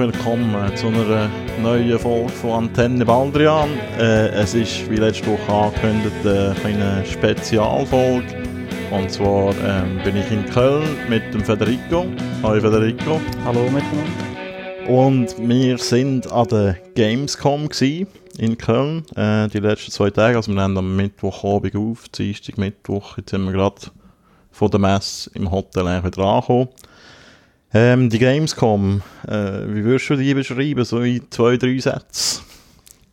Willkommen zu einer neuen Folge von Antenne Baldrian. Äh, es ist wie letzte Woche angekündigt eine kleine Spezialfolge. Und zwar ähm, bin ich in Köln mit dem Federico. Hallo Federico. Hallo miteinander. Und wir sind an der Gamescom in Köln äh, die letzten zwei Tage. Also wir nehmen am Mittwochabend auf, Dienstag, Mittwoch. Jetzt sind wir gerade von der Messe im Hotel wieder angekommen. Ähm, die Gamescom, äh, wie würdest du die beschreiben, so in zwei, drei Sätzen?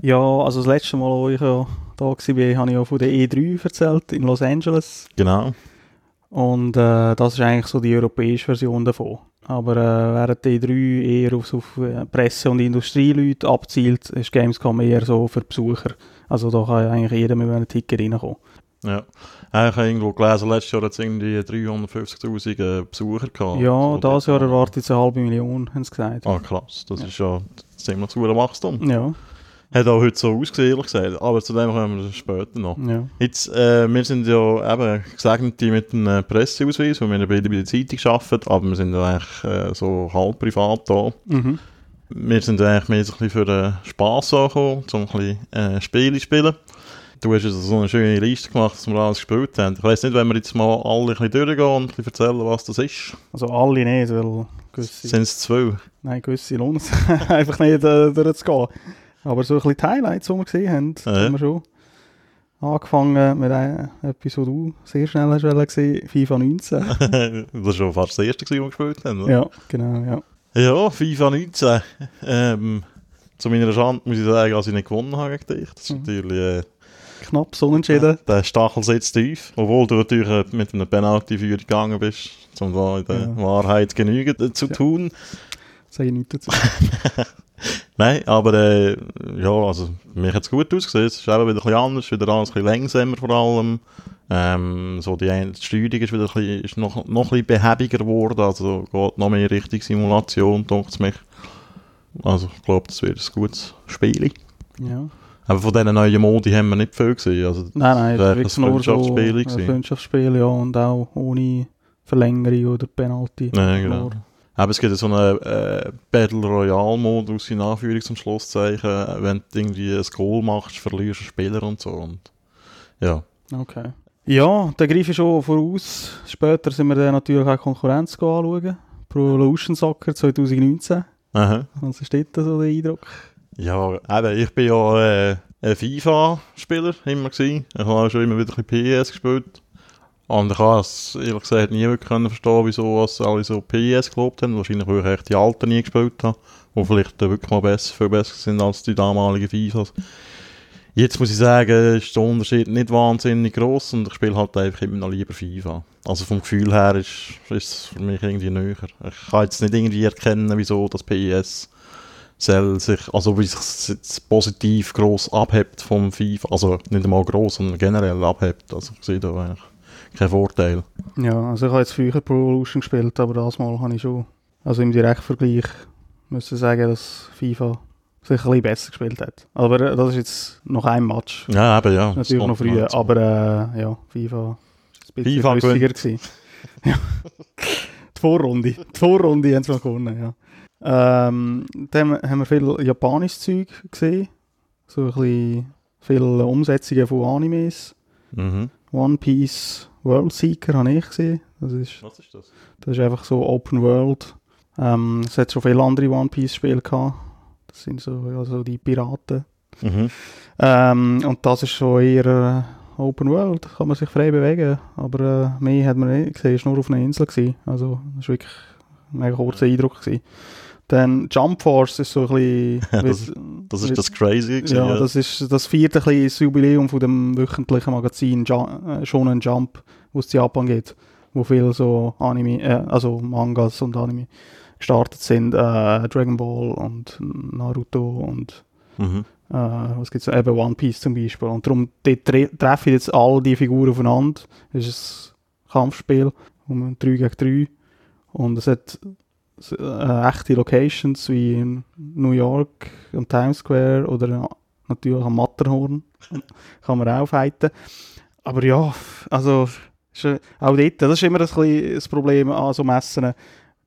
Ja, also das letzte Mal, als ich ja da war, habe ich auch von der E3 erzählt, in Los Angeles. Genau. Und äh, das ist eigentlich so die europäische Version davon. Aber äh, während die E3 eher auf, auf äh, Presse- und Industrieleute abzielt, ist Gamescom eher so für Besucher. Also da kann eigentlich jeder mit einem Ticket reinkommen. Ja. Ich habe irgendwo gelesen, letztes Jahr hat es irgendwie 350'000 Besucher gehabt. Ja, so dieses Jahr erwartet es eine halbe Million, haben sie gesagt. Ah, krass. Das ja. ist ja ziemlich zu Wachstum. Ja. Hat auch heute so ausgesehen, ehrlich gesagt. Aber zu dem kommen wir später noch. Ja. Jetzt, äh, wir sind ja eben gesegnet mit einem Presseausweis, weil wir beide bei der Zeitung arbeiten, aber wir sind ja eigentlich äh, so halb privat da. Mhm. Wir sind eigentlich mehr so ein bisschen für den Spass angekommen, um ein bisschen äh, Spiele zu spielen. Du hast also so eine schöne Liste gemacht, dass wir alles gespielt haben. Ich weiss nicht, wenn wir jetzt mal alle ein bisschen durchgehen und ein bisschen erzählen, was das ist. Also alle nicht, weil gewisse... Sind es zwei? Nein, gewisse lohnt es einfach nicht äh, durchzugehen. Aber so ein bisschen die Highlights, die wir gesehen haben, ja. haben wir schon angefangen mit einer Episode, du sehr schnell hast gesehen, FIFA 19. das war schon fast das erste, was wir gespielt haben. Oder? Ja, genau, ja. Ja, FIFA 19. Ähm, zu meiner Schande muss ich sagen, dass ich nicht gewonnen habe gegen dich. Das ist mhm. natürlich... Äh, knapp so unentschieden. Der Stachel sitzt tief, obwohl du natürlich mit einer Penalty-Führung gegangen bist, um da in der ja. Wahrheit genügend zu tun. Sage ich nichts dazu. Nein, aber äh, ja, also mir hat es gut ausgesehen. Es ist eben wieder ein bisschen anders, wieder alles ein bisschen langsamer vor allem. Ähm, so die, die Steuerung ist wieder ein bisschen, ist noch, noch ein bisschen behäbiger geworden, also geht noch mehr Richtung Simulation, denkt es mich. Also ich glaube, das wird ein gutes Spiel. Ja. Aber von diesen neuen Modi haben wir nicht viel gesehen. Also, nein, nein, es war wirklich nur so ein Freundschaftsspiel, ja, und auch ohne Verlängerung oder Penalty. Ja, genau. Aber es gibt so einen äh, Battle Royale-Modus in Anführungs- und Schlusszeichen. Wenn du irgendwie ein Goal machst, verlierst du Spieler und so. Und, ja. Okay. Ja, da greife ich schon voraus. Später sind wir dann natürlich auch Konkurrenz anschauen. Pro Evolution Soccer 2019. Aha. Was ist dort so der Eindruck? Ja, eben, ich bin ja äh, ein FIFA-Spieler immer gewesen. Ich habe auch schon immer wieder ein PS gespielt. Und ich habe es ehrlich gesagt nie wirklich verstehen, wieso alle so PS gelobt haben. Wahrscheinlich, weil ich die alten nie gespielt habe. Die vielleicht wirklich mal besser, viel besser sind als die damaligen FIFAs. Jetzt muss ich sagen, ist der Unterschied nicht wahnsinnig groß und ich spiele halt einfach immer noch lieber FIFA. Also vom Gefühl her ist, es für mich irgendwie näher. Ich kann jetzt nicht irgendwie erkennen, wieso das PS soll sich, also wie sich positiv gross abhebt vom FIFA, also nicht einmal gross, sondern generell abhebt. Also ich sehe da eigentlich keinen Vorteil. Ja, also ich habe jetzt früher Pro Evolution gespielt, aber das Mal habe ich schon, also im Direktvergleich, müsste sagen, dass FIFA sich ein bisschen besser gespielt hat. Aber äh, das ist jetzt noch ein Match. Ja, eben, ja. Natürlich noch früher, aber äh, ja, FIFA war ein bisschen FIFA gewesen. ja. die Vorrunde, die Vorrunde haben sie noch gewonnen, ja. Ähm, dann haben wir viel japanisches Zeug gesehen. So ein bisschen viele Umsetzungen von Animes. Mhm. One Piece World Seeker habe ich gesehen. Das ist, Was ist das? Das ist einfach so Open World. Ähm, es hat schon viele andere One Piece Spiele gehabt. Das sind so, ja, so die Piraten. Mhm. Ähm, und das ist schon eher äh, Open World, kann man sich frei bewegen. Aber äh, mehr hat man nicht gesehen, es war nur auf einer Insel. Gewesen. Also, das war wirklich ein mega kurzer Eindruck. Gewesen. Dann Jump Force ist so ein bisschen... das, das ist das Crazy. Gewesen, ja, ja, das ist das vierte das Jubiläum von dem wöchentlichen Magazin äh, Shonen Jump, wo es in Japan geht, wo viele so Anime, äh, also Mangas und Anime gestartet sind. Äh, Dragon Ball und Naruto und mhm. äh, was gibt's eben One Piece zum Beispiel. Und darum tre treffen jetzt all die Figuren aufeinander. Es ist ein Kampfspiel um 3 gegen 3 und es hat äh, echte Locations wie in New York und Times Square oder natürlich am Matterhorn kann man auch fighten. Aber ja, also auch dort, das ist immer ein bisschen das Problem an so Messen.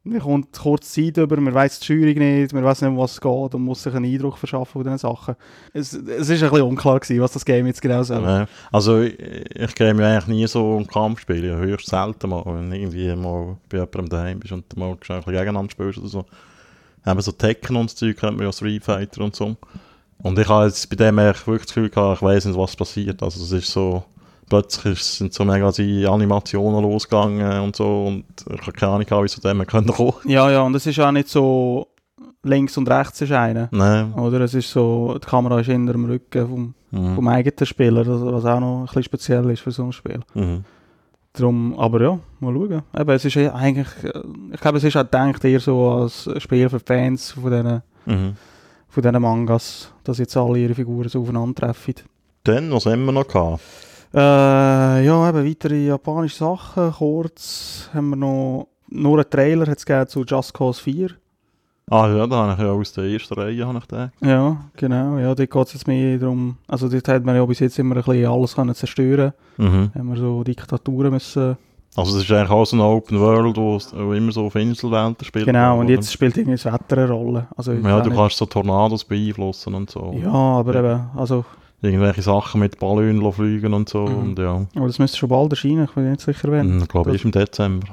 Man kommt kurz Zeit über, man weiß die Steuerung nicht, man weiß nicht, um was es geht und muss sich einen Eindruck verschaffen von diesen Sachen. Es, es ist ein bisschen unklar gewesen, was das Game jetzt genau soll. Ja. Also ich, ich gehe mir eigentlich nie so um Kampfspiele, höchst selten mal, wenn irgendwie mal bei jemandem daheim bist und mal ein bisschen gegeneinander spielst oder so. Eben so Tekken und Zeug kennt man ja Street Fighter und so. Und ich habe jetzt bei dem wirklich das Gefühl gehabt, ich weiss nicht, was passiert. Also es ist so, plötzlich sind so mega die Animationen losgegangen und so und ich habe keine Ahnung, wie sie dem können kommen. Ja, ja, und es ist auch nicht so links und rechts ist einer. Nein. Oder es ist so, die Kamera ist hinter dem Rücken vom, Mhm. vom eigenen Spieler, was auch noch ein bisschen speziell ist für so ein Spiel. Mhm. Drum, aber ja, mal schauen. Eben, es ist eigentlich, äh, ich glaube, es ist auch gedacht eher so als Spiel für Fans von diesen, Mhm. von diesen Mangas, dass jetzt alle ihre Figuren so aufeinandertreffen. Dann, was haben wir noch gehabt? Äh, ja, eben weitere japanische Sachen. Kurz haben wir noch, nur einen Trailer hat's zu Just Cause 4. Ah ja, da habe ich ja aus der ersten Reihe habe ich gedacht. Ja, genau. Ja, dort geht es jetzt mehr darum, also dort hat man ja bis jetzt immer ein bisschen alles können zerstören. Mhm. Haben wir so Diktaturen müssen. Also es ist eigentlich auch so eine Open World, wo immer so auf Inselwelten spielt. Genau, und oder? jetzt spielt irgendwie das Wetter eine Rolle. Also Ja, du kannst so Tornados beeinflussen und so. Ja, aber eben, also, Irgendwelche Sachen mit lassen fliegen und so. Mhm. Und ja, aber das müsste schon bald erscheinen, ich bin nicht sicher wann. ich glaube, Das- ist im Dezember.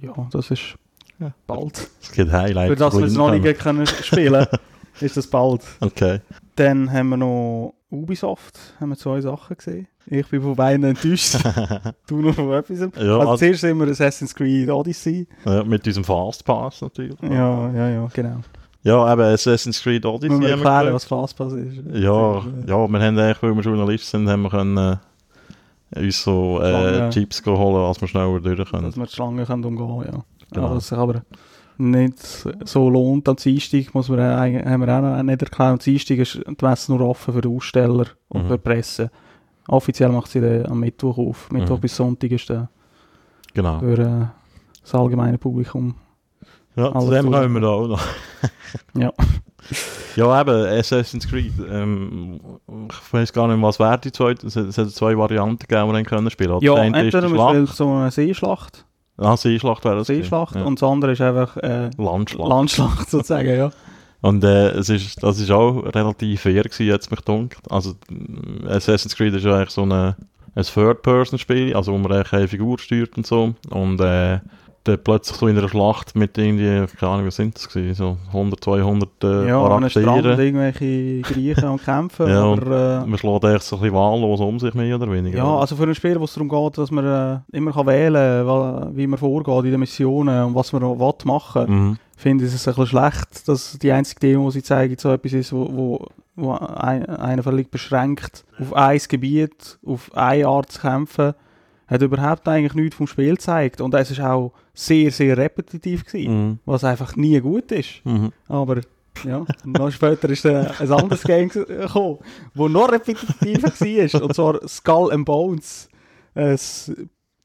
Ja, das ist Ja. bald. Es gibt Highlights. Für das wir es noch nicht können spielen ist das bald. Okay. Dann haben wir noch Ubisoft, haben wir zwei Sachen gesehen. Ich bin von beiden enttäuscht. du noch von etwas. Ja, also, also, zuerst sind wir Assassin's Creed Odyssey. ja, mit diesem Fastpass natürlich. Ja, ja, ja, genau. Ja, eben Assassin's Creed Odyssey. Haben wir erklären, was Fastpass ist? Ja, ja, wir haben eigentlich, weil wir Journalist sind, haben wir können, äh, uns so äh. Chips holen, als wir schneller durch können. Dass wir die Schlange können umgehen ja. Genau. Aber sich aber nicht so lohnt am Dienstag, muss man, äh, haben wir auch noch nicht erklärt. Am Dienstag ist die Messe nur offen für Aussteller und Mhm. für Presse. Offiziell macht sie den am Mittwoch auf. Mittwoch Mhm. bis Sonntag ist der Genau. für äh, das allgemeine Publikum. Ja, zu dem kommen wir da auch noch. Ja. Ja, eben, Assassin's Creed. Ähm, ich weiß gar nicht, was wäre die zweite. Es hat, zwei Varianten gegeben, die man spielen konnte. Ja, ist entweder die man spielt so eine Seeschlacht, Ah, Seeschlacht wäre das. Seeschlacht gewesen. und das andere ist einfach äh, Ja. Landschlacht. Landschlacht sozusagen, ja. Und äh, es ist, das ist auch relativ fair gewesen, jetzt mich dunkt. Also Assassin's Creed ist ja eigentlich so eine, ein Third-Person-Spiel, also wo man eigentlich eine Figur steuert und so. Und äh, dann plötzlich so in einer Schlacht mit irgendwie, keine Ahnung, was sind das gewesen, so 100, 200 äh, ja, an einem Strand Charaktere. irgendwelche Griechen und kämpfen, Ja, aber... Äh, Man schlägt eigentlich so ein bisschen wahllos um sich, mehr oder weniger. Ja, also für ein Spiel, wo es darum geht, dass man äh, immer kann wählen kann, wie man vorgeht in den Missionen und was man will machen Mhm. finde ich es ein bisschen schlecht, dass die einzige Demo, die sie zeigen, so etwas ist, wo, wo, wo ein, einer völlig beschränkt auf ein Gebiet, auf eine Art zu kämpfen, hat überhaupt eigentlich nichts vom Spiel gezeigt. Und es ist auch sehr, sehr repetitiv gewesen, Mhm. was einfach nie gut ist. Mhm. Aber ja, noch später ist dann ein anderes Game gekommen, das noch repetitiver war. Und zwar Skull and Bones. Ein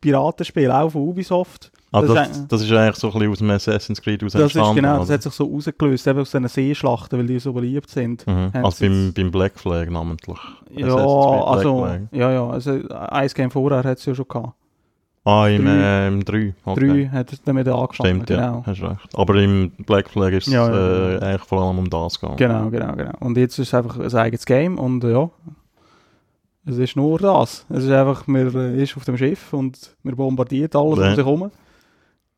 Piratenspiel, auch von Ubisoft. Ah, Das das, ist das, ist eigentlich so ein bisschen aus dem Assassin's Creed aus Das ist genau, das oder? hat sich so rausgelöst, eben aus diesen Seeschlachten, weil die so beliebt sind. Mhm. Also beim, beim Black Flag namentlich. Ja, also, Flag. ja, ja, also ein Game vorher hat es ja schon gehabt. Ah, im, Drei. äh, im 3. Drei hat es damit angefangen, Stimmt, ja, genau. hast recht. Aber im Black Flag ist es Ja, ja, äh, eigentlich vor allem um das gegangen. Genau, genau, genau. Und jetzt ist es einfach ein eigenes Game und äh, ja, es ist nur das. Es ist einfach, man äh, ist auf dem Schiff und man bombardiert alles um sich herum.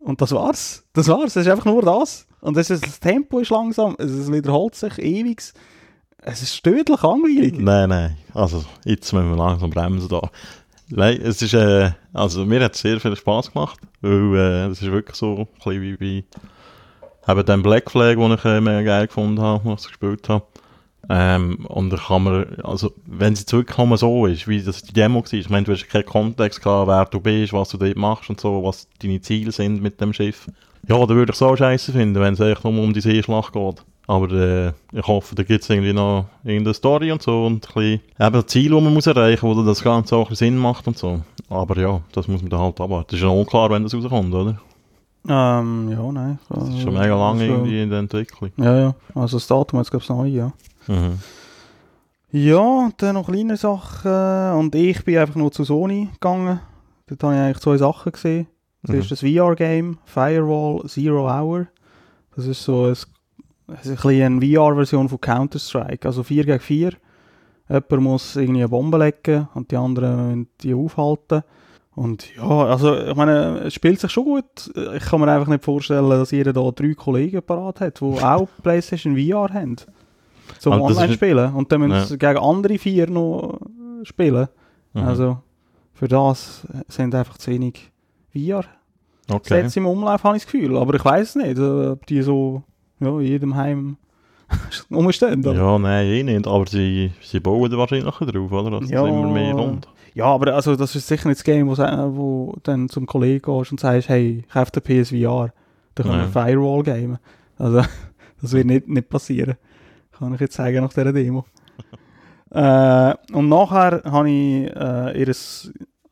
Und das war's. Das war's. Es ist einfach nur das. Und es ist, das Tempo ist langsam, es es wiederholt sich ewig. Es ist tödlich langweilig. Nein, nein. Also, jetzt müssen wir langsam bremsen da. Nein, es ist, äh, also mir hat es sehr viel Spass gemacht, weil äh, es ist wirklich so ein bisschen wie bei eben dem Black Flag, den ich äh, mega geil gefunden habe, was ich gespielt habe. Ähm, und da kann man, also wenn es wirklich nur so ist, wie das die Demo war, ich meine, du hast keinen Kontext gehabt, wer du bist, was du dort machst und so, was deine Ziele sind mit dem Schiff. Ja, dann würde ich es auch scheiße finden, wenn es echt nur um die Seeschlacht geht. Aber äh, ich hoffe, da gibt es irgendwie noch irgendeine Story und so und ein bisschen eben Ziel, das man muss erreichen muss, wo das Ganze auch ein Sinn macht und so. Aber ja, das muss man dann halt abwarten. Das ist ja unklar, wenn das rauskommt, oder? Ähm, ja, nein. Das ist schon mega lange irgendwie in der Entwicklung. Ja, ja. Also das Datum jetzt, glaube ich, neu, ja. Mhm. Ja, und dann noch kleine Sachen. Und ich bin einfach nur zu Sony gegangen. Dort habe ich eigentlich zwei Sachen gesehen. Das ist das VR-Game Firewall Zero Hour. Das ist so ein, ein eine VR-Version von Counter-Strike. Also 4 gegen 4. Jemand muss irgendwie eine Bombe legen und die anderen müssen die aufhalten. Und ja, also ich meine, es spielt sich schon gut. Ich kann mir einfach nicht vorstellen, dass jeder da drei Kollegen parat hat, die auch PlayStation VR haben. Zum Ah, das ist- Online-Spielen. Und dann müssen Ja. sie gegen andere vier noch spielen. Mhm. Also für das sind einfach zu wenig VR. okay. Sätze im Umlauf habe ich das Gefühl. Aber ich weiß nicht, äh, ob die so ja, in jedem Heim rumstehen. Ja. Ja, nein, eh nicht. Aber sie, sie bauen da wahrscheinlich noch drauf, oder? Dass Ja. es immer mehr kommt. ja, aber also, das ist sicher nicht das Game, wo, sa- wo dann zum Kollegen gehst und sagst, hey, kauf dir PSVR. Dann können wir. Firewall gamen. Also, das wird nicht, nicht passieren. Kann ich jetzt sagen nach dieser Demo. äh, und nachher habe ich äh, ihr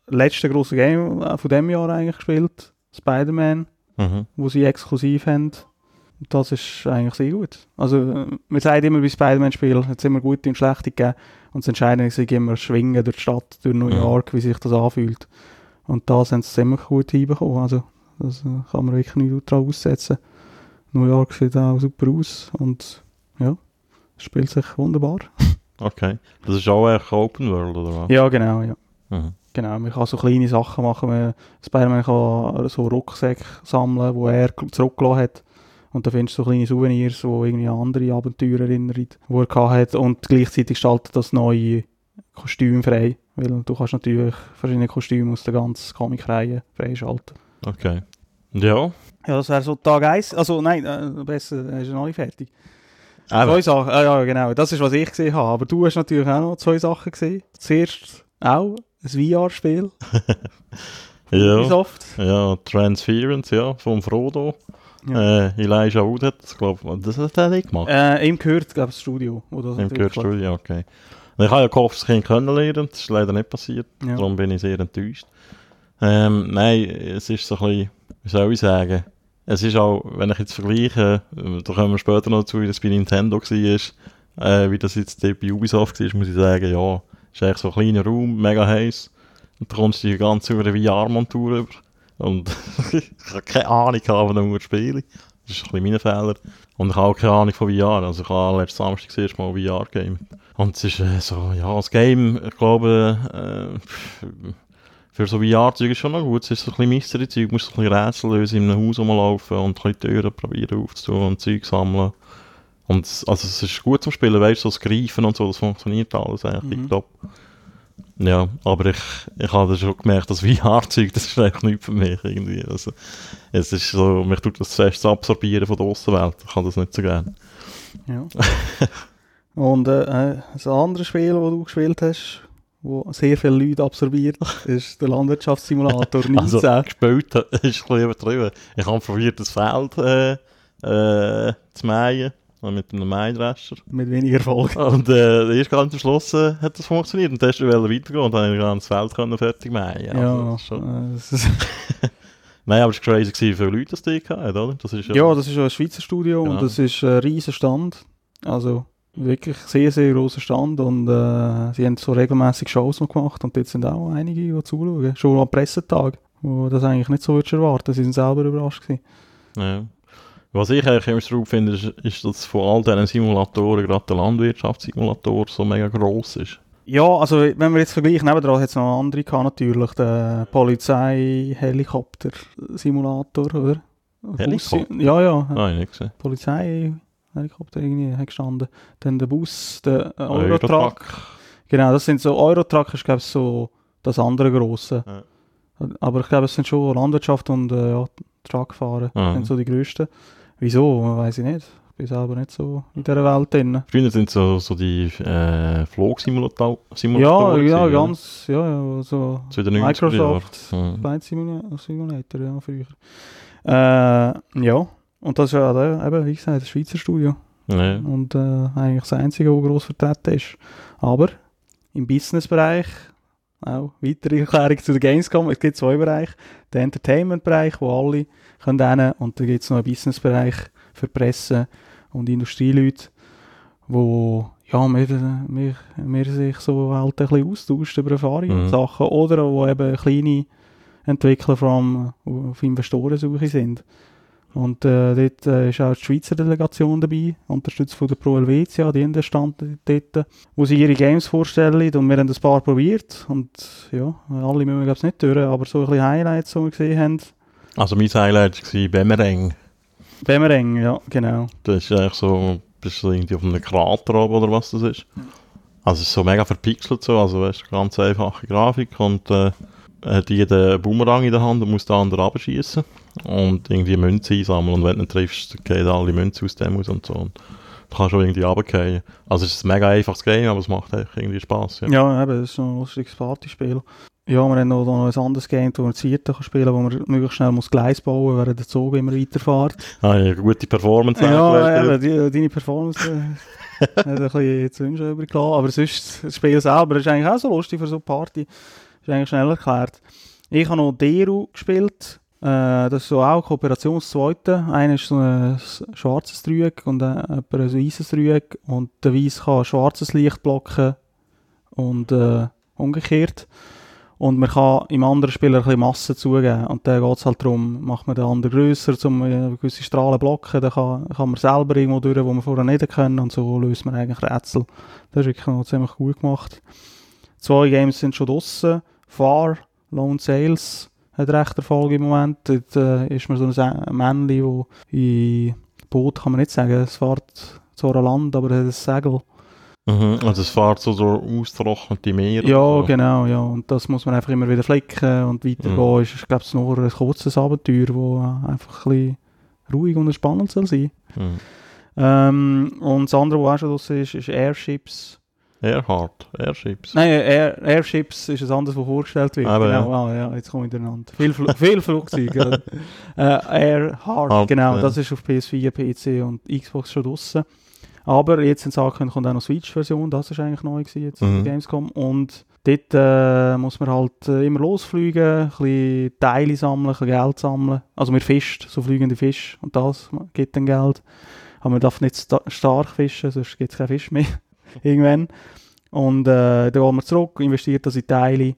letzte grosse Game äh, von dem Jahr eigentlich gespielt. Spider-Man. Mhm. wo sie exklusiv haben. Und Das ist eigentlich sehr gut. Also, man sagt immer bei Spider-Man-Spielen, hat es immer gute und schlechte gegeben. Und das Entscheidende ist immer schwingen durch die Stadt, durch New Ja. York, wie sich das anfühlt. Und da sind sie ziemlich gut hinbekommen. Also, das äh, kann man wirklich nicht drauf aussetzen. New York sieht auch super aus und ja, spielt sich wunderbar. Okay. Das ist auch echt Open World, oder was? Ja, genau, ja. Mhm. Genau, man kann so kleine Sachen machen. Man, Spider-Man kann so Rucksäcke sammeln, wo er zurückgelassen hat. Und da findest du so kleine Souvenirs, die irgendwie an andere Abenteuer erinnern, die er gehabt hat. Und gleichzeitig gestaltet das neue Kostüm frei. Weil du kannst natürlich verschiedene Kostüme aus der ganzen Comic-Reihe freischalten. Okay. Ja. Ja, das wäre so Tag 1. Also nein, äh, besser, ist noch nicht fertig. Aber, Zwei Sachen, ah, ja genau, das ist was ich gesehen habe. Aber du hast natürlich auch noch zwei Sachen gesehen. Zuerst auch ein VR-Spiel, ja. Ubisoft. Ja, Transference, ja, vom Frodo. Ja. Äh, Elijah Wood hat das, glaube ich, das hat er nicht gemacht. Äh, ihm gehört, glaube ich, das Studio. Wo das Im entwickelt. Studio, okay. Ich habe ja gehofft, das Kind kennenlernen, das ist leider nicht passiert, Ja. darum bin ich sehr enttäuscht. Ähm, nein, es ist so ein bisschen, wie soll ich sagen, es ist auch, wenn ich jetzt vergleiche, äh, da kommen wir später noch dazu, wie das bei Nintendo war, äh, wie das jetzt bei Ubisoft war, muss ich sagen, ja, es ist eigentlich so ein kleiner Raum, mega heiß, und da kommst du die ganze über eine VR-Montur über, und ich habe keine Ahnung, gehabt, wann ich spielen Das ist ein bisschen mein Fehler. Und ich habe auch keine Ahnung von VR. Also ich habe letzten Samstag das erste Mal VR game Und es ist äh, so, ja, das Game, ich glaube, äh, für so VR-Zeug ist schon noch gut. Es ist so ein bisschen Mystery-Zeug. Musst so ein bisschen Rätsel lösen, in einem Haus rumlaufen und ein bisschen Türen probieren aufzutun und Zeug sammeln. Und es- also es ist gut zum Spielen, weißt du, so das Greifen und so, das funktioniert alles eigentlich Mhm. top. Ja, aber ich, ich habe schon gemerkt, dass VR-Zeug, das ist eigentlich nicht für mich irgendwie. Also, es ist so, mich tut das fest absorbieren von der Außenwelt. Ich kann das nicht so gerne. Ja. Und äh, äh, ein anderes Spiel, das du gespielt hast, wo sehr viele Leute absorbiert, ist der Landwirtschaftssimulator 19. Also, gespielt ist ein bisschen übertrieben. Ich habe probiert, das Feld äh, äh, zu mähen. Mit einem Maidrescher. mit weniger Erfolg. Und äh, erst ganz am Schluss äh, hat das funktioniert. Und dann hast du weitergehen und dann habe ich das Feld können fertig mähen. Also, Ja, das ist schon- äh, Nein, aber es war crazy, wie viele Leute das die hatten, oder? Das ist ja, das ist ja ein Schweizer Studio Ja. und das ist ein riesen Stand. Also wirklich sehr, sehr großer Stand und äh, sie haben so regelmäßig Shows noch gemacht und dort sind auch einige, die zuschauen. Schon am Pressetag, wo das eigentlich nicht so würdest erwarten. Sie sind selber überrascht gewesen. Ja. Was ich eigentlich immer so finde, ist, ist, dass von all diesen Simulatoren gerade der Landwirtschaftssimulator so mega gross ist. Ja, also wenn wir jetzt vergleichen, nebenan hat es noch andere gehabt, natürlich, der Polizei-Helikopter-Simulator, oder? Helikopter? Ja, ja, Nein, nicht gesehen. Polizei-Helikopter irgendwie hat gestanden. Dann der Bus, der äh, Eurotruck. Eurotruck. Genau, das sind so, Eurotruck ist glaube ich so das andere grosse. Ja. Aber ich glaube, es sind schon Landwirtschaft und äh, ja, Truckfahren, Ah. sind so die grössten. Wieso, weiß ich nicht. Ich bin selber nicht so in dieser Welt drin. Früher sind so, so die äh, Flugsimulatoren. Ja, ja, ganz, ja, ja, so 90er Microsoft. Flight Simula- Simulator, ja, früher. Äh, ja, und das ist ja der, eben, wie gesagt, das Schweizer Studio. Ja. Und äh, eigentlich das einzige, das gross vertreten ist. Aber im Businessbereich, auch weitere Erklärung zu der Gamescom, es gibt zwei Bereiche. Den Entertainment-Bereich, wo alle können hin, und dann gibt es noch einen Business-Bereich für Presse und Industrieleute, wo ja, wir, wir, wir sich so halt ein bisschen austauscht über Erfahrungen und Mhm. Sachen oder wo eben kleine entwickeln, vor allem auf Investorensuche sind. Und äh, dort äh, ist auch die Schweizer Delegation dabei, unterstützt von der Pro Helvetia, die in der Stand dort, wo sie ihre Games vorstellen. Und wir haben ein paar probiert. Und ja, alle müssen wir glaube ich nicht durch, aber so ein bisschen Highlights, die wir gesehen haben. Also mein Highlight war Bemereng. Bemereng, ja, genau. Das ist eigentlich so, bist du irgendwie auf einem Krater oben oder was das ist. Also es ist so mega verpixelt so, also weißt, ganz einfache Grafik und äh, hat jeder Boomerang in der Hand und muss den anderen abschießen und irgendwie Münze einsammeln und wenn du ihn triffst, gehen alle Münzen aus dem aus und so. Und du kannst schon irgendwie runterfallen. Also es ist ein mega einfaches Game, aber es macht echt irgendwie Spass. Ja, ja eben, es ist ein lustiges Partyspiel. Ja, wir haben noch, noch ein anderes Game, wo man Zierten kann spielen kann, wo man möglichst schnell muss Gleis bauen muss, während der Zug immer weiterfährt. Ah, ja, gute Performance. Ja, eben, die, deine Performance äh, hat ein bisschen zu wünschen übrig gelassen. Aber sonst, das Spiel selber ist eigentlich auch so lustig für so eine Party. Ist eigentlich schnell erklärt. Ich habe noch Deru gespielt. Äh, das ist so auch Kooperationszweite. Einer ist so ein schwarzes Dreieck und ein, ein weißes Dreieck. Und der Weiß kann schwarzes Licht blocken und äh, umgekehrt. Und man kann im anderen Spieler ein bisschen Masse zugeben. Und dann geht es halt darum, macht man den anderen grösser, um gewisse Strahlen blocken. Dann kann, kann man selber irgendwo durch, wo man vorher nicht können. Und so löst man eigentlich Rätsel. Das ist wirklich noch ziemlich gut gemacht. Zwei Games sind schon draussen. Far, Lone Sales hat recht Erfolg im Moment. Dort äh, ist man so ein Männchen, das in Boot, kann man nicht sagen, es fährt zwar an Land, aber es hat ein Segel. Mhm, also es fährt so durch austrocknete Meere. Ja, so. genau, ja. Und das muss man einfach immer wieder flicken und weitergehen. Mhm. Ist, ich glaube, es nur ein kurzes Abenteuer, das einfach ein bisschen ruhig und spannend soll sein. Mhm. Ähm, und das andere, was auch schon draussen ist, ist Airships. Airhard, Airships. Nein, Air, Airships ist ein anderes, was vorgestellt wird. Aber genau, ja. Ah, ja, jetzt komme ich durcheinander. Viel, Fl viel Flugzeuge. äh, Airhard, genau, ja. das ist auf PS4, PC und Xbox schon draussen. Aber jetzt in Sachen kommt auch noch Switch-Version, das ist eigentlich neu gewesen jetzt mhm. Gamescom. Und dort äh, muss man halt äh, immer losfliegen, ein bisschen Teile sammeln, ein bisschen Geld sammeln. Also wir fischen, so fliegende Fische und das gibt dann Geld. Aber man darf nicht sta stark fischen, sonst gibt es keinen Fisch mehr. Irgendwann. Und äh, dann gehen wir zurück, investiert das in Teile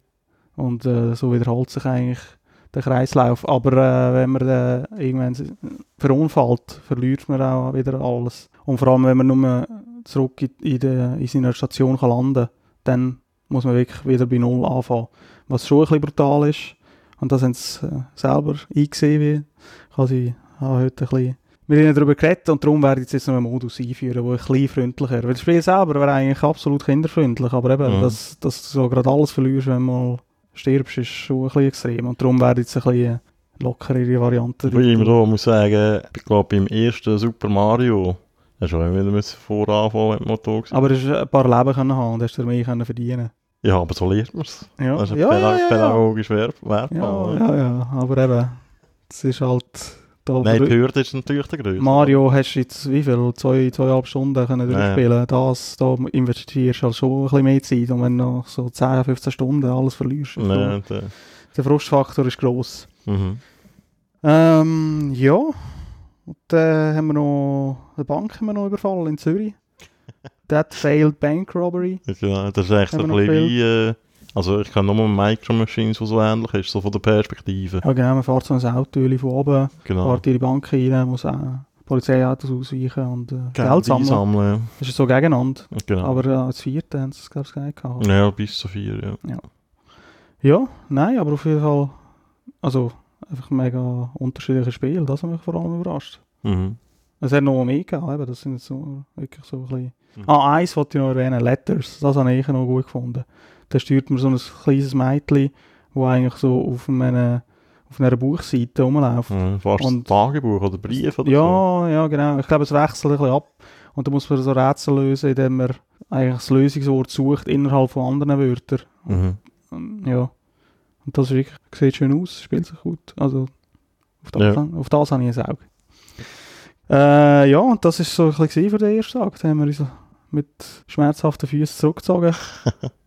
und äh, so wiederholt sich eigentlich der Kreislauf. Aber äh, wenn man äh, irgendwann verunfallt, verliert man auch wieder alles. Und vor allem, wenn man nur zurück in, in, de, in seiner Station kann landen kann, dann muss man wirklich wieder bei Null anfangen. Was schon ein bisschen brutal ist. Und das haben sie äh, selber eingesehen, wie ich habe heute ein bisschen mit ihnen darüber geredet und darum werde ich jetzt noch einen Modus einführen, der ein bisschen freundlicher Weil das Spiel selber wäre eigentlich absolut kinderfreundlich, aber eben, mhm. dass, dass du so gerade alles verlierst, wenn du mal stirbst, ist schon ein bisschen extrem. Und darum werde ich jetzt ein bisschen lockerere Variante. Ich immer muss sagen, ich glaube beim ersten Super Mario hast du auch wieder voranfangen mit dem Motor. Aber du hast ein paar Leben können haben und hast dir mehr können verdienen Ja, aber so lernt man es. Ja. Das ist ja, ja, ja, pädagogisch wertvoll. Ja, ja, ja, aber eben, es ist halt da Nein, die Hürde ist natürlich der größte. Mario hast du jetzt wie viel? Zwei, zweieinhalb Stunden können durchspielen. Nee. Das, da investierst du halt schon ein bisschen mehr Zeit. Und wenn du noch so 10, 15 Stunden alles verlierst, nee, so, der Frustfaktor ist gross. Mhm. Ähm, ja. Und dann haben wir noch eine Bank haben wir noch überfallen in Zürich. That failed bank robbery. Ja, das ist echt so ein bisschen wie... Also ich kann nur Micro Machines, die so ähnlich ist, so von der Perspektive. Ja genau, man fährt so ein Auto von oben, genau. fährt in die Bank rein, muss auch Polizeiautos ausweichen und äh, Geld, sammeln. sammeln. Das ist so gegeneinander. Genau. Aber äh, als Vierte haben sie es, glaube ich, nicht gehabt. Ja, bis zu vier, ja. ja. Ja, nein, aber auf jeden Fall, also einfach ein mega unterschiedliches Spiel, das hat mich vor allem überrascht. Mhm. Es hat noch mehr gegeben, das sind so, wirklich so ein bisschen... Mhm. Ah, eins wollte ich noch erwähnen, Letters, das habe ich noch gut gefunden. Da steuert man so ein kleines Mädchen, das eigentlich so auf einer, auf einer Buchseite rumläuft. Mhm, fast und, Tagebuch oder Brief oder ja, so. Ja, genau. Ich glaube, es wechselt ein bisschen ab. Und da muss man so Rätsel lösen, indem man eigentlich das Lösungswort sucht innerhalb von anderen Wörtern. Mhm. Ja. Und das wirklich, sieht schön aus, spielt sich gut. Also auf das, ja. auf das habe ich ein Auge. Äh, ja, und das war so ein bisschen für den ersten Tag. Da haben wir uns mit schmerzhaften Füßen zurückgezogen.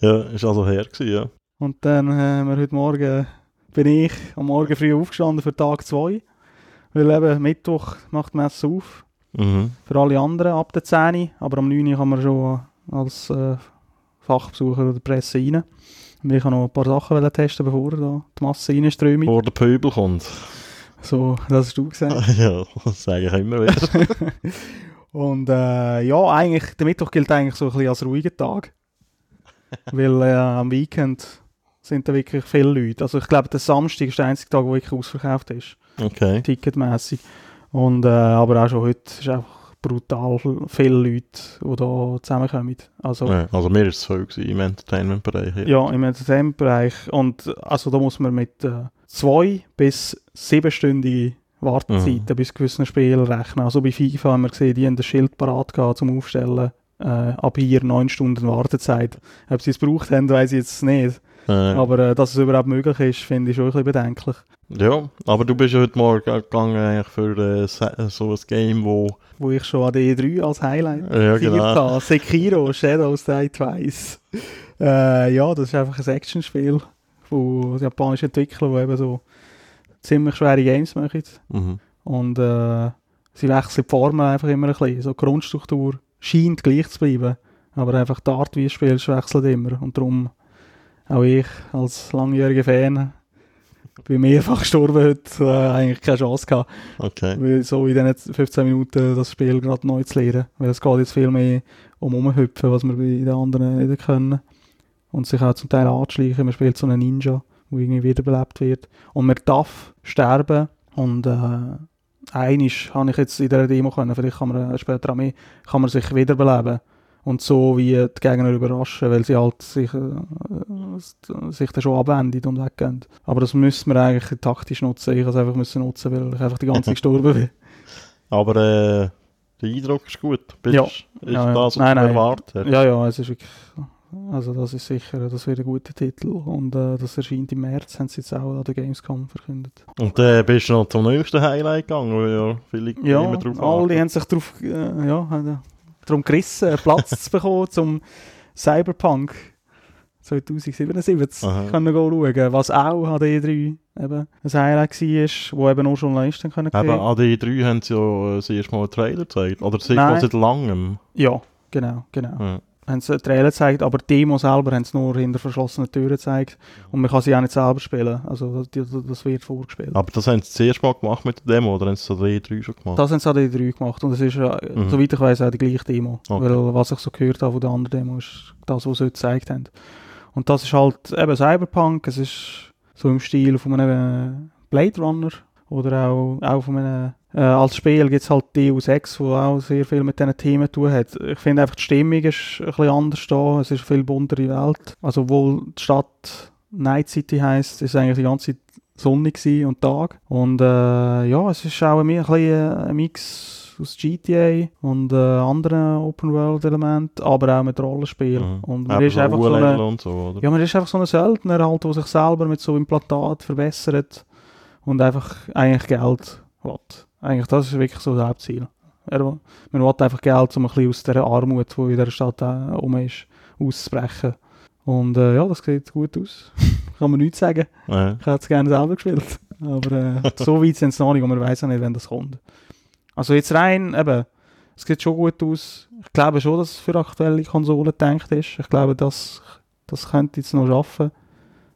ja, ist also her gewesen, ja. Und dann haben wir heute Morgen, bin ich am Morgen früh aufgestanden für Tag 2. Weil eben Mittwoch macht die Messe auf. Mhm. Für alle anderen ab der 10 aber am 9 kann man schon als äh, Fachbesucher oder Presse rein. Und Ich kann noch ein paar Sachen testen, bevor da die Masse reinströmt. Bevor der Pöbel kommt. So, das hast du gesagt. ja, das sage ich immer wieder. Und äh, ja, eigentlich, der Mittwoch gilt eigentlich so ein bisschen als ruhiger Tag. Weil äh, am Weekend sind da wirklich viele Leute. Also ich glaube, der Samstag ist der einzige Tag, wo wirklich ausverkauft ist. Okay. Ticketmäßig. Und äh, aber auch schon heute ist einfach brutal viele Leute, die da zusammenkommen. Also, Ja, also mir ist es voll gewesen im Entertainment-Bereich. ja, im Entertainment-Bereich. Und also da muss man mit äh, zwei bis siebenstündige Wartezeiten Mhm. bis gewissen Spielen rechnen. Also bei FIFA haben wir gesehen, die haben das Schild parat gehabt zum Aufstellen. Äh, ab hier neun Stunden Wartezeit. Ob sie es gebraucht haben, weiß ich jetzt nicht. Äh, Aber äh, dass es überhaupt möglich ist, finde ich schon ein bisschen bedenklich. ja, aber du bist ja heute Morgen gegangen eigentlich für äh, se- so ein Game, wo... Wo ich schon an der E3 als Highlight Ja, genau. Sekiro, Shadows Die Twice. Äh, ja, das ist einfach ein Actionspiel von japanischen Entwicklern, die eben so ziemlich schwere Games machen. Mhm. Und äh, sie wechseln die Formen einfach immer ein bisschen. So Grundstruktur scheint gleich zu bleiben. Aber einfach die Art, wie du spielst, wechselt immer. Und darum auch ich als langjähriger Fan bin mehrfach gestorben heute, äh, eigentlich keine Chance gehabt. Okay. Weil so in diesen 15 Minuten das Spiel gerade neu zu lernen. Weil es geht jetzt viel mehr um Umhüpfen, was wir bei den anderen nicht können. Und sich auch zum Teil anzuschleichen. Man spielt so einen Ninja, der irgendwie wiederbelebt wird. Und man darf sterben. Und äh, einisch habe ich jetzt in dieser Demo können, vielleicht kann man äh, später auch mehr, kann man sich wiederbeleben. Und so wie die Gegner überraschen, weil sie halt sich, äh, äh, sich dann schon abwenden und weggehen. Aber das müssen wir eigentlich taktisch nutzen. Ich habe es einfach müssen nutzen, weil ich einfach die ganze Zeit gestorben bin. Aber äh, der Eindruck ist gut. Bist, Ja. Ist Ja, ja. das, was Nein, du nein. erwartet hast? Ja, ja, es ist wirklich. Also, das ist sicher, das wird ein guter Titel. Und äh, das erscheint im März, haben sie jetzt auch an der Gamescom verkündet. Und dann bist du noch zum nächsten Highlight gegangen, wo ja viele Ja, immer drauf alle warten. haben sich darauf äh, ja, haben darum gerissen, Platz zu bekommen zum Cyberpunk 2077 Aha. können schauen. Was auch an der E3 eben ein Highlight war, wo eben auch Journalisten können Eben, sehen. an die drei haben sie ja äh, das erste Mal einen Trailer gezeigt. Oder. Mal seit langem. Ja, genau, genau. Ja. Haben sie Trailer gezeigt, aber die Demo selber haben sie nur hinter verschlossenen Türen gezeigt. Und man kann sie auch nicht selber spielen. Also das, das, wird vorgespielt. Aber das haben sie das erste Mal gemacht mit der Demo, oder haben sie die drei schon gemacht? Das haben sie an der 3 gemacht. Und es ist, äh, Mhm. soweit ich weiß, auch die gleiche Demo. Okay. Weil was ich so gehört habe von der anderen Demo, ist das, was sie heute gezeigt haben. Und das ist halt eben Cyberpunk. Es ist so im Stil von einem Blade Runner. Oder auch, auch von einem, äh, als Spiel gibt es halt Deus Ex, wo auch sehr viel mit diesen Themen zu tun hat. Ich finde einfach, die Stimmung ist ein bisschen anders da. Es ist eine viel buntere Welt. Also, obwohl die Stadt Night City heisst, ist es eigentlich die ganze Zeit sonnig und Tag. Und äh, ja, es ist auch ein, ein, bisschen ein Mix aus GTA und äh, anderen Open-World-Elementen, aber auch mit Rollenspielen. Mhm. Und man Eben ist einfach so eine, so, ja, man ist einfach so ein Söldner, halt, der sich selber mit so Implantat verbessert und einfach eigentlich Geld will. Eigentlich, das ist wirklich so das Hauptziel. Er, man will einfach Geld, um ein bisschen aus der Armut, die in dieser Stadt äh, rum ist, auszubrechen. Und äh, ja, das sieht gut aus. Kann man nichts sagen. Ja. Ich hätte es gerne selber gespielt. Aber äh, so weit sind es noch nicht und man weiß auch nicht, wann das kommt. Also jetzt rein, eben, es sieht schon gut aus. Ich glaube schon, dass es für aktuelle Konsolen gedacht ist. Ich glaube, das, das könnte jetzt noch schaffen.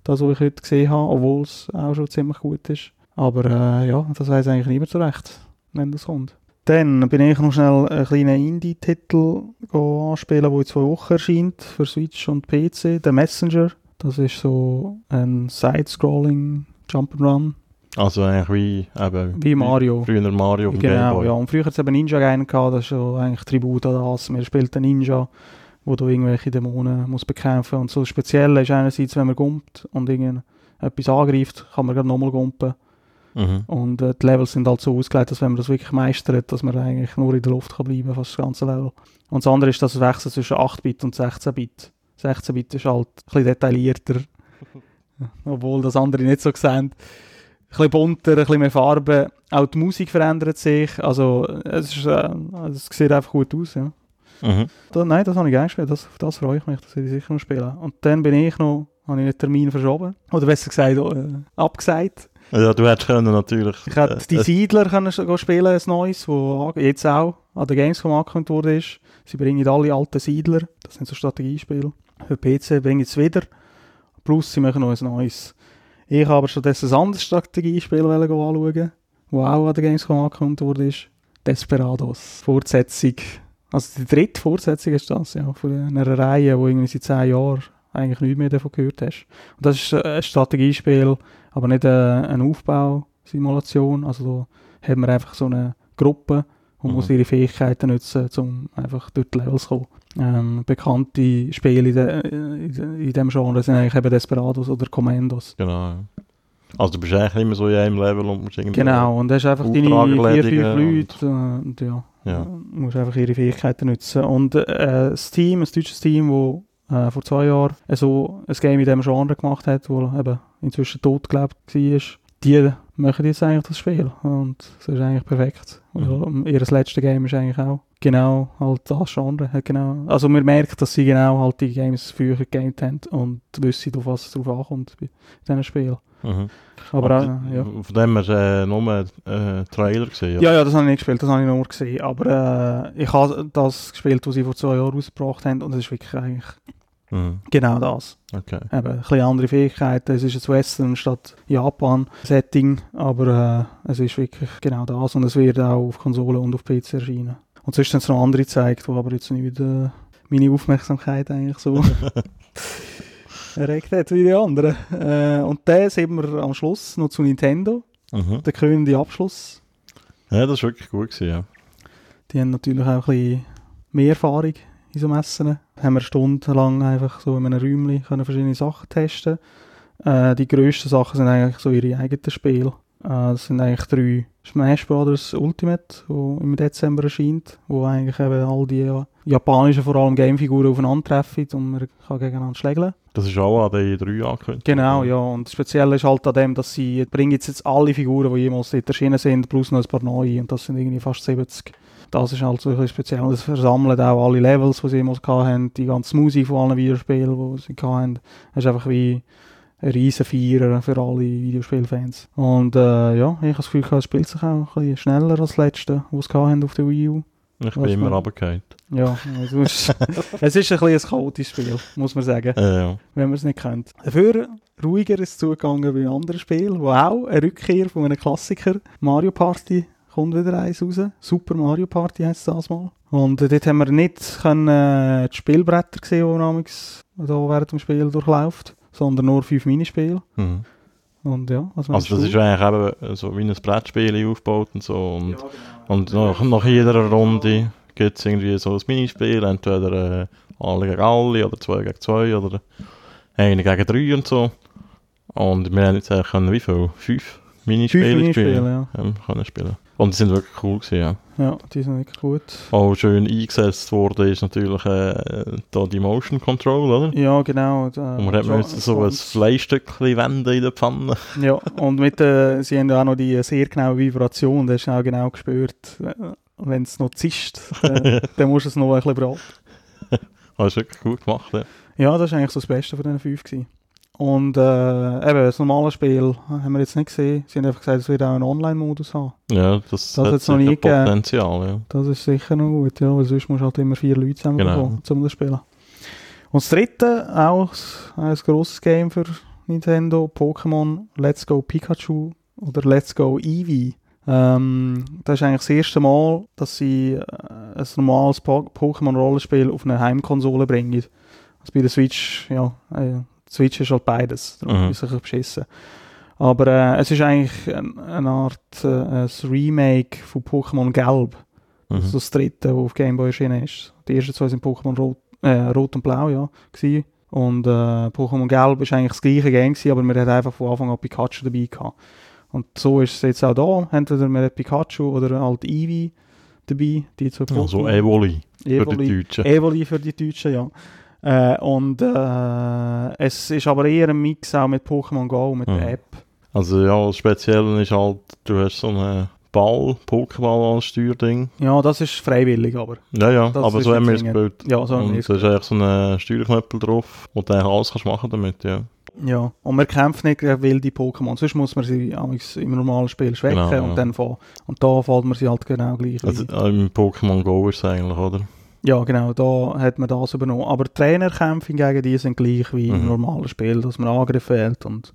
Das, was ich heute gesehen habe, obwohl es auch schon ziemlich gut ist. Aber äh, ja, das weiß eigentlich niemand so recht, wenn das kommt. Dann bin ich noch schnell einen kleinen Indie-Titel anspielen, der in zwei Wochen erscheint für Switch und PC. The Messenger. Das ist so ein Side-Scrolling Jump'n'Run, Also eigentlich wie, eben, wie Mario. früher Mario auf Genau, ja. Und früher hat es eben Ninja Gaiden gehabt, das ist so eigentlich Tribut an das. Man spielt einen Ninja, wo du irgendwelche Dämonen muss bekämpfen Und so das Spezielle ist einerseits, wenn man gumpt und irgend etwas angreift, kann man gerade nochmal gumpen. Mhm. Und äh, die Levels sind halt so ausgelegt, dass wenn man das wirklich meistert, dass man eigentlich nur in der Luft kann bleiben fast das ganze Level. Und das andere ist, dass es wechselt zwischen 8-Bit und 16-Bit. 16-Bit ist halt ein bisschen detaillierter, obwohl das andere nicht so sehen. Ein bisschen bunter, ein bisschen mehr Farben. Auch die Musik verändert sich. Also es, ist, äh, es sieht einfach gut aus, ja. Mhm. Da, nein, das habe ich gerne gespielt. Das, auf das freue ich mich, das werde ich sicher noch spielen. Und dann bin ich noch, habe ich einen Termin verschoben. Oder besser gesagt, äh, abgesagt. Ja, du hättest können natürlich... Ich hätte äh, die äh, Siedler können spielen, ein neues, wo jetzt auch an der Gamescom angekündigt wurde. Sie bringen alle alten Siedler, das sind so Strategiespiele. Für PC bringen sie es wieder. Plus, sie machen noch ein neues. Ich habe aber stattdessen ein anderes Strategiespiel anschauen, das auch an der Gamescom angekündigt wurde. Desperados. Fortsetzung. Also die dritte Fortsetzung ist das, ja, von einer Reihe, die irgendwie seit zehn Jahren eigentlich nichts mehr davon gehört hast. Und das ist ein Strategiespiel, aber nicht eine, eine Aufbausimulation. Also da hat man einfach so eine Gruppe und mhm. muss ihre Fähigkeiten nutzen, um einfach durch die Levels zu kommen. Ähm, bekannte Spiele in, de, in, dem Genre sind eigentlich eben Desperados oder Commandos. Genau. Also du bist eigentlich immer so in einem Level und musst irgendwie... Genau, und hast einfach deine vier, fünf Leute und, und ja, ja. musst einfach ihre Fähigkeiten nutzen. Und äh, das Team, ein deutsches Team, das äh, vor zwei Jahren so ein Game in diesem Genre gemacht hat, wo eben inzwischen tot gelebt war, die machen jetzt eigentlich das Spiel. Und das ist eigentlich perfekt. Mhm. Ihr letztes Game ist eigentlich auch genau halt das Genre. Genau. Also man merkt, dass sie genau halt die Games früher gegamed haben und wissen, auf was es drauf ankommt bei diesen Spielen. Mhm. Aber auch, ja. Von dem hast du äh, nur einen äh, Trailer gesehen? Ja, ja, das habe ich nicht gespielt, das habe ich nur gesehen. Aber äh, ich habe das gespielt, was sie vor zwei Jahren rausgebracht haben und es ist wirklich eigentlich Mhm. Genau das. Okay. Eben, ein bisschen andere Fähigkeiten. Es ist ein Western statt Japan-Setting, aber äh, es ist wirklich genau das und es wird auch auf Konsole und auf PC erscheinen. Und sonst haben es noch andere gezeigt, die aber jetzt nicht äh, meine Aufmerksamkeit eigentlich so erregt hat wie die anderen. Äh, und dann sind wir am Schluss noch zu Nintendo. Mhm. Der krönende Abschluss. Ja, das war wirklich gut gewesen, ja. Die haben natürlich auch ein bisschen mehr Erfahrung in so Messen. Haben wir stundenlang einfach so in einem Räumchen können verschiedene Sachen testen. Äh, die grössten Sachen sind eigentlich so ihre eigenen Spiele. Äh, das sind eigentlich drei Smash Brothers Ultimate, wo im Dezember erscheint, wo eigentlich eben all die japanischen, vor allem Gamefiguren aufeinandertreffen und man kann gegeneinander schlägeln. Das ist auch an den drei angekündigt. Genau, ja. Und speziell ist halt an dem, dass sie bringen jetzt, jetzt alle Figuren, die jemals dort erschienen sind, plus noch ein paar neue und das sind irgendwie fast 70 das ist halt so ein speziell. Es versammelt auch alle Levels, die sie jemals hatten, die ganze Musik von allen Videospielen, die sie hatten. Es ist einfach wie ein riesen Vierer für alle Videospielfans. Und äh, ja, ich habe das Gefühl, es spielt sich auch ein bisschen schneller als das letzte, was sie auf der Wii U. Ich bin immer runtergefallen. Ja, also es, ist, es ist ein bisschen ein chaotisches Spiel, muss man sagen. Äh, ja. Wenn man es nicht kennt. Dafür ruhiger ist es zugegangen bei anderen Spielen, wo auch eine Rückkehr von einem Klassiker, Mario Party, kommt wieder eins raus. Super Mario Party heisst das mal. Und äh, dort haben wir nicht können, äh, die Spielbretter gesehen, die man da während dem Spiel durchläuft, sondern nur fünf Minispiele. Mhm. Und ja, also das ist eigentlich eben so wie ein Brettspiel aufgebaut und so. Und, ja, genau. und nach, nach jeder Runde gibt es irgendwie so ein Minispiel, entweder äh, alle gegen alle oder zwei gegen zwei oder eine gegen drei und so. Und wir haben jetzt eigentlich wie viel? Fünf Minispiele, Fünf Minispiele spielen, ja. Ähm, können spielen. Und die sind wirklich cool gewesen, ja. Ja, die sind wirklich gut. Auch schön eingesetzt worden ist natürlich äh, da die Motion Control, oder? Ja, genau. Da, und man hat so, so ein Fleischstückchen wenden in der Pfanne. Ja, und mit, äh, sie haben auch noch die sehr genaue Vibration, da hast du auch genau gespürt, wenn es noch zischt, dann, dann musst du es noch ein bisschen braten. das ist wirklich gut gemacht, ja. Ja, das war eigentlich so das Beste von diesen fünf gewesen. Und äh, eben, das normale Spiel haben wir jetzt nicht gesehen. Sie haben einfach gesagt, es wird auch einen Online-Modus haben. Ja, das, das hat jetzt noch nie Potenzial, ja. Das ist sicher noch gut, ja, weil sonst musst du halt immer vier Leute zusammenbekommen, genau. um das spielen. Und das dritte, auch ein grosses Game für Nintendo, Pokémon Let's Go Pikachu oder Let's Go Eevee. Ähm, das ist eigentlich das erste Mal, dass sie äh, ein normales po Pokémon-Rollenspiel auf eine Heimkonsole bringen. Also bei der Switch, ja, äh, Switch ist halt beides, darum mhm. ist es beschissen. Aber äh, es ist eigentlich ein, eine Art äh, ein Remake von Pokémon Gelb. Mhm. Das ist das dritte, das auf Game Boy erschienen ist. Die ersten zwei sind Pokémon Rot, äh, Rot und Blau, ja, gewesen. Und äh, Pokémon Gelb ist eigentlich das gleiche Game gewesen, aber man hat einfach von Anfang an Pikachu dabei gehabt. Und so ist es jetzt auch da. Entweder man hat Pikachu oder halt Eevee dabei, die zwei Pokémon. Also Evoli, Evoli für die Deutschen. Evoli für die Deutschen, ja. Äh, und äh, es ist aber eher ein Mix auch mit Pokémon Go, mit mhm. der App. Also ja, das Spezielle ist halt, du hast so einen Ball, Pokéball als Steuerding. Ja, das ist freiwillig, aber. Ja, ja, das aber so haben wir es gespielt. Ja, so haben wir es Da ist eigentlich so ein Steuerknöppel drauf, wo du alles kannst machen damit, ja. Ja, und man kämpft nicht gegen wilde Pokémon, sonst muss man sie im normalen Spiel schwächen genau, und ja. dann fahren. Und da fällt man sie halt genau gleich. Also, im Pokémon Go ist es eigentlich, oder? Ja, genau, da hat man das übernommen. Aber Trainerkämpfe hingegen, die sind gleich wie im Mhm. normalen Spiel, dass man Angriff wählt und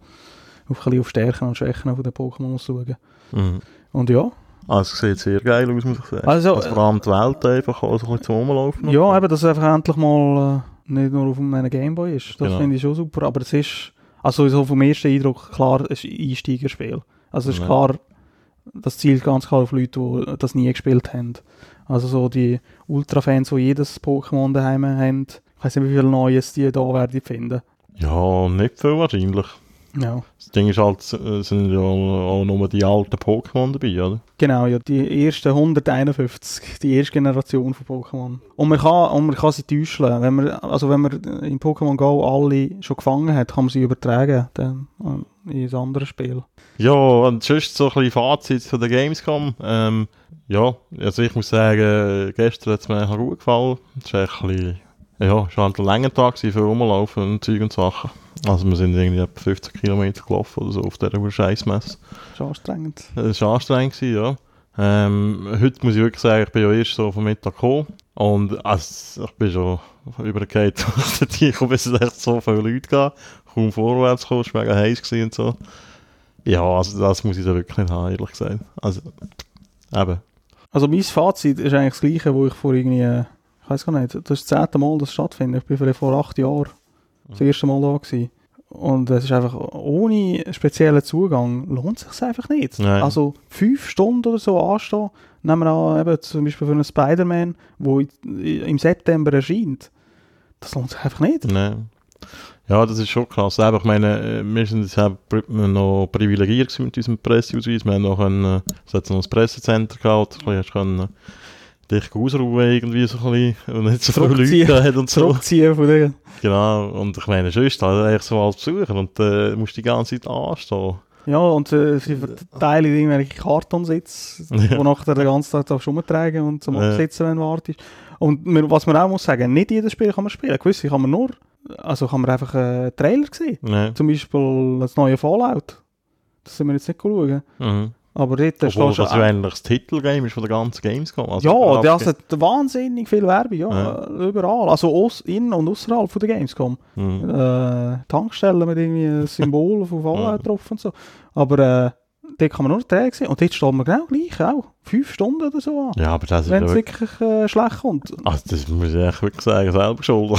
auf, auf Stärken und Schwächen von den Pokémon muss schauen. Mhm. Und ja, Also, es sieht sehr geil aus, muss ich sagen. Also, Also, vor allem die Welt einfach auch so ein bisschen zum Rumlaufen. ja, eben, dass es einfach endlich mal äh, nicht nur auf einem Gameboy ist. Das Genau. finde ich schon super. Aber es ist, also so vom ersten Eindruck, klar, es ist ein Einsteigerspiel. Also es ist Ja. klar, das zielt ganz klar auf Leute, die das nie gespielt haben. Also so die Ultra-Fans, die jedes Pokémon daheim haben. Ich weiß nicht, wie viel Neues die da werden finden. Ja, nicht viel wahrscheinlich. Ja. Das Ding ist halt, es sind ja auch nur die alten Pokémon dabei, oder? Genau, ja, die ersten 151, die erste Generation von Pokémon. Und man kann, und man kann sie täuschen. Wenn man, also wenn man in Pokémon Go alle schon gefangen hat, kann man sie übertragen dann, äh, in ein anderes Spiel. Ja, und sonst so ein bisschen Fazit von der Gamescom. Ähm, ja, also ich muss sagen, gestern hat es mir gut gefallen. Es war ein bisschen, ja, es war halt ein langer Tag für Rumlaufen und Zeug und Sachen. Also wir sind irgendwie etwa 50 Kilometer gelaufen oder so auf dieser Scheißmesse. Das ist anstrengend. Das war anstrengend, ja. Ähm, heute muss ich wirklich sagen, ich bin ja erst so vom Mittag gekommen. Und also, ich bin schon übergefallen, dass ich hier komme, bis es echt so viele Leute gab. Kaum vorwärts gekommen, es war mega heiß und so. Ja, also das muss ich da wirklich nicht haben, ehrlich gesagt. Also, eben. Also mein Fazit ist eigentlich das gleiche, wo ich vor irgendwie, ich weiß gar nicht, das ist das zehnte Mal, dass es stattfindet. Ich bin vielleicht vor acht Jahren das erste Mal da gewesen. Und es ist einfach, ohne speziellen Zugang lohnt es sich einfach nicht. Nein. Also fünf Stunden oder so anstehen, nehmen wir an, eben zum Beispiel für einen Spider-Man, der im September erscheint. Das lohnt sich einfach nicht. Nein. Ja, das ist schon krass. Aber ich meine, äh, wir sind jetzt noch privilegiert mit unserem Presseausweis. Wir haben noch ein, äh, es hat noch ein Pressecenter gehabt, du hast können dich ausruhen irgendwie so ein bisschen und nicht so viele. Leute hat und so. Zurückziehen von dir. Genau, und ich meine, sonst halt eigentlich so als Besucher und äh, musst die ganze Zeit anstehen. Ja, und äh, sie verteilen irgendwelche Kartonsitze, Ja. wo nachher den ganzen Tag darfst du rumtragen und zum Ja. Absitzen, wenn du wartest. Und was man auch muss sagen, nicht jedes Spiel kann man spielen. Gewisse kann man nur, also kann man einfach einen Trailer sehen. Nein. Zum Beispiel das neue Fallout. Das sind wir jetzt nicht schauen. Mhm. Aber dort Obwohl das ja eigentlich das Titelgame ist von der ganzen Gamescom. Also Ja, das hat wahnsinnig viel Werbung, ja, Ja. überall. Also aus, in- und außerhalb von der Gamescom. Mhm. Äh, Tankstellen mit irgendwie ein Symbol von Fallout drauf und so. Aber äh, dort kann man nur Träge sehen. Und dort steht man genau gleich auch. Fünf Stunden oder so an. Ja, aber das ist wenn es wirklich... wirklich äh, schlecht kommt. Also das muss ich echt wirklich sagen, selber schuld.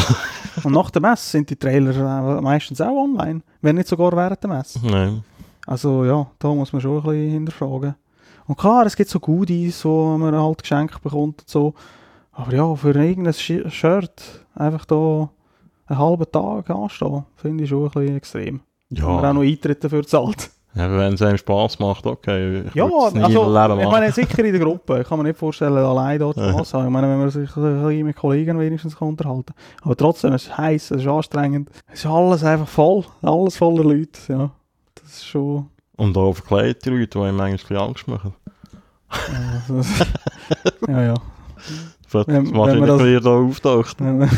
Und nach der Messe sind die Trailer äh, meistens auch online. Wenn nicht sogar während der Messe. Nein. Also ja, da muss man schon ein bisschen hinterfragen. Und klar, es gibt so Goodies, so man halt geschenkt bekommt und so. Aber ja, für irgendein Shirt einfach da einen halben Tag anstehen, finde ich schon ein bisschen extrem. Wenn man auch Ja, noch Eintritt dafür zahlt. ja wenn es einem Spass macht, okay. Ich Ja, also, ich meine, sicher in der Gruppe. Ich kann mir nicht vorstellen, allein dort Ja. zu haben. Ich meine, wenn man sich mit Kollegen wenigstens kann unterhalten Aber trotzdem, es ist heiß, es ist anstrengend. Es ist alles einfach voll. Alles voller Leute, ja. Das ist schon... Und auch verkleidete Leute, die einem bisschen Angst machen. Ja, das- ja. ja. Das Wenn- macht wenn man da auftaucht. nein,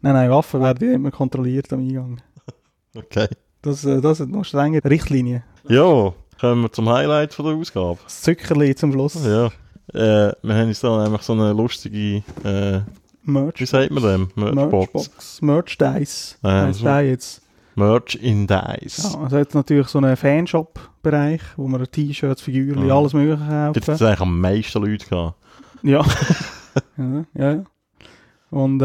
nein, Waffen werden immer kontrolliert am Eingang. Okay. Das, äh, das sind noch strenge Richtlinien. Ja, kommen wir zum Highlight von der Ausgabe. Das Zückerli zum Schluss. Ja. Äh, wir haben uns da nämlich so eine lustige, äh, Merch. wie sagt man dem? Merchbox. Merchbox. Heisst so. der jetzt. Merch in Dice. Ja, also hat natürlich so einen Fanshop-Bereich, wo man T-Shirts, Figuren, Ja. alles mögliche Dort hat kaufen. eigentlich am meisten Leute gehabt. Ja. ja, ja, ja. Und äh,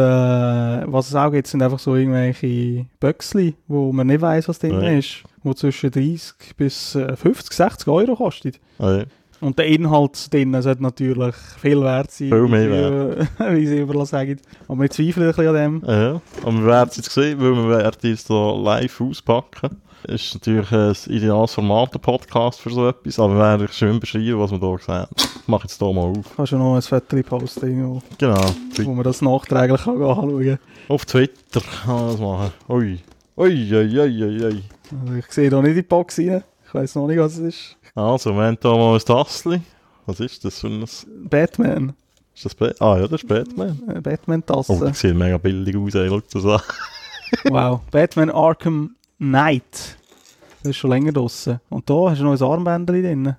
was es auch gibt, sind einfach so irgendwelche Böckli, wo man nicht weiß, was drin Ja. ist, wo zwischen 30 bis äh, 50, 60 Euro kostet. Also, Und der Inhalt drin sollte natürlich viel wert sein, Viel mehr sie- wie sie überall sagen. Aber wir zweifeln ein bisschen an dem. ja. Und wir werden es jetzt sehen, weil wir werden es hier live auspacken. Es ist natürlich ein ideales Format, der Podcast für so etwas, aber wir werden schön beschreiben, was wir hier sehen. Ich mache jetzt hier mal auf. Kannst du noch ein Foto posten, Genau. wo man das nachträglich kann anschauen kann. Auf Twitter kann man das machen. Ui. Ui, ui, ui, ui, ui. Also ich sehe da nicht in die Box rein. Ich weiß noch nicht, was es ist. Also, wir haben hier mal ein Tassli. Was ist das für ein... Ist Batman. das Ba- ah ja, das ist Batman. Oh, Batman-Tasse. das sieht mega billig aus, ey. Schau das an. wow. Batman Arkham Knight. Das ist schon länger draussen. Und da hast du noch ein Armbändchen drin.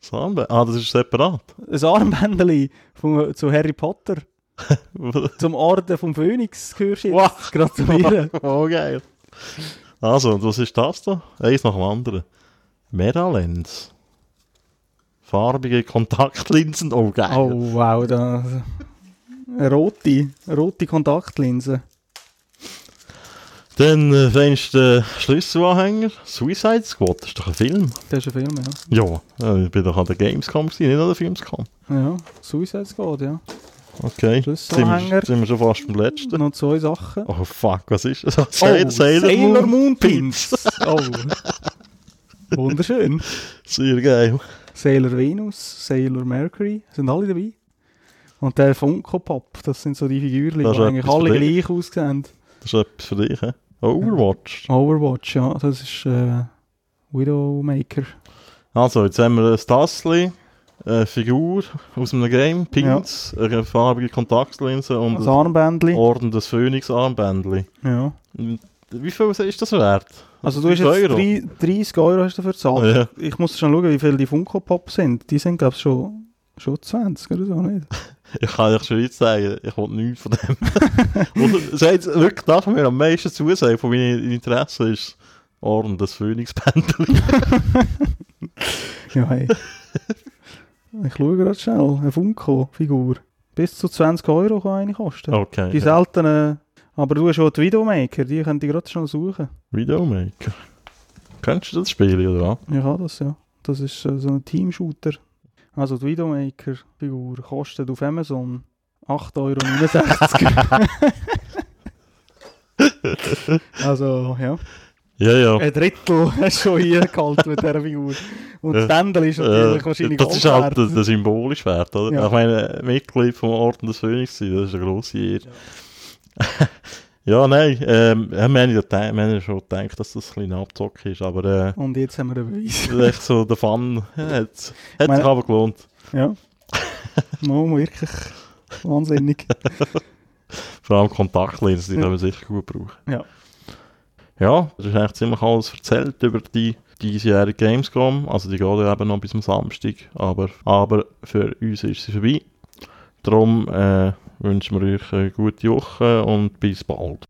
Das Armband- Ah, das ist separat. Ein Armbändchen von, zu Harry Potter. Zum Orden vom Phönix gehörst du jetzt. Wow. Gratulieren. oh, geil. Also, und was ist das da? Eins nach dem anderen. Meralens. Farbige Kontaktlinsen. Oh, geil. Oh, wow. Da, rote, rote Kontaktlinse. Dann äh, findest du den Schlüsselanhänger. Suicide Squad, das ist doch ein Film. Das ist ein Film, ja. Ja, äh, ich bin doch an der Gamescom gewesen, nicht an der Filmscom. Ja, Suicide Squad, ja. Okay, sind Schlüsselanhänger. wir, sind wir schon fast beim letzten. Noch zwei Sachen. Oh fuck, was ist das? Oh, Sailor, Sailor Moon Pins. Oh. Wunderschön. Sehr geil. Sailor Venus, Sailor Mercury, sind alle dabei. Und der Funko Pop, das sind so die Figürchen, Das die eigentlich alle gleich aussehen. Das ist etwas für dich, hä? Overwatch. Overwatch, ja, das ist äh, Widowmaker. Also, jetzt haben wir ein Tassli, eine Figur aus einem Game, Pins, eine farbige Kontaktlinse und Das ein Armbändchen. Orden des Phönix Armbändli. Ja. Wie viel ist das wert? Also du hast 5 jetzt Euro? drei- 30 Euro hast du dafür gezahlt. Ja. Ich muss schon schauen, wie viel die Funko Pop sind. Die sind glaube ich schon, schon 20 oder so, nicht? Ich kann euch schon jetzt sagen, ich will nichts von dem. Und es wirklich das, was mir am meisten zusagt von meinen Interessen ist Orden des Phönix-Bändli. Ja, hey. ich schaue gerade schnell. Eine Funko-Figur. Bis zu 20 Euro kann eine kosten. Okay. Die seltenen... Aber du hast schon die Videomaker, die könnt ihr gerade schon suchen. Videomaker. Kennst du das Spiel, oder was? Ich habe das, ja. Das ist äh, so ein Team-Shooter. Also die Videomaker-Figur kostet auf Amazon 8,69 Euro. also, ja. Ja, ja. Ein Drittel hast du schon hier gehalten mit dieser Figur. Und das Bändel ist natürlich Äh, wahrscheinlich das ist halt der, der symbolisch wert, oder? Ja. Ich meine, Mitglied vom Orden des Phönix das ist eine grosse Ehre. Ja, nein, ähm, ja, wir haben ja, gedacht- wir haben ja schon gedacht, dass das ein kleiner Abzock ist, aber äh, Und jetzt haben wir den Beweis. echt so der Fun, ja, hat, hat Meine- sich aber gelohnt. Ja. No, wirklich wahnsinnig. Vor allem Kontaktlinsen, die Ja. können wir sicher gut brauchen. Ja. Ja, das ist eigentlich ziemlich alles erzählt über die diesjährige Gamescom. Also die geht ja eben noch bis am Samstag, aber, aber für uns ist sie vorbei. Darum äh, wünschen wir euch eine gute Woche und bis bald.